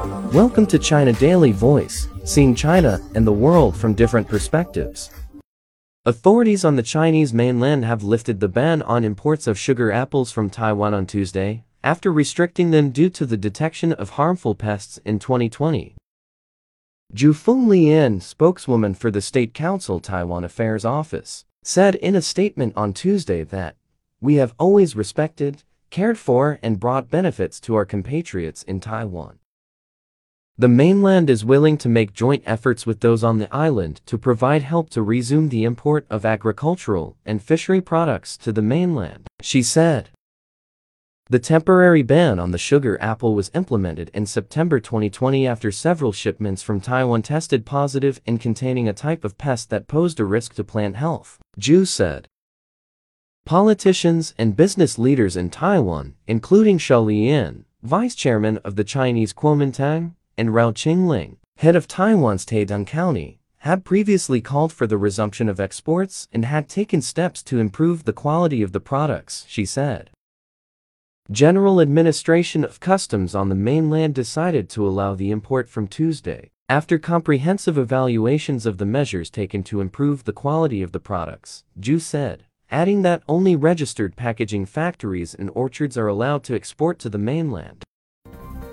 Welcome to China Daily Voice, seeing China and the world from different perspectives. Authorities on the Chinese mainland have lifted the ban on imports of sugar apples from Taiwan on Tuesday, after restricting them due to the detection of harmful pests in 2020. Zhu Fenglian, spokeswoman for the State Council Taiwan Affairs Office, said in a statement on Tuesday that, We have always respected, cared for and brought benefits to our compatriots in Taiwan. The mainland is willing to make joint efforts with those on the island to provide help to resume the import of agricultural and fishery products to the mainland, she said. The temporary ban on the sugar apple was implemented in September 2020 after several shipments from Taiwan tested positive in containing a type of pest that posed a risk to plant health, Zhu said. Politicians and business leaders in Taiwan, including Hsia Li-yan, vice chairman of the Chinese Kuomintang, and Rao Qingling, head of Taiwan's Taidong County, had previously called for the resumption of exports and had taken steps to improve the quality of the products, she said. General Administration of Customs on the mainland decided to allow the import from Tuesday, after comprehensive evaluations of the measures taken to improve the quality of the products, Zhu said, adding that only registered packaging factories and orchards are allowed to export to the mainland.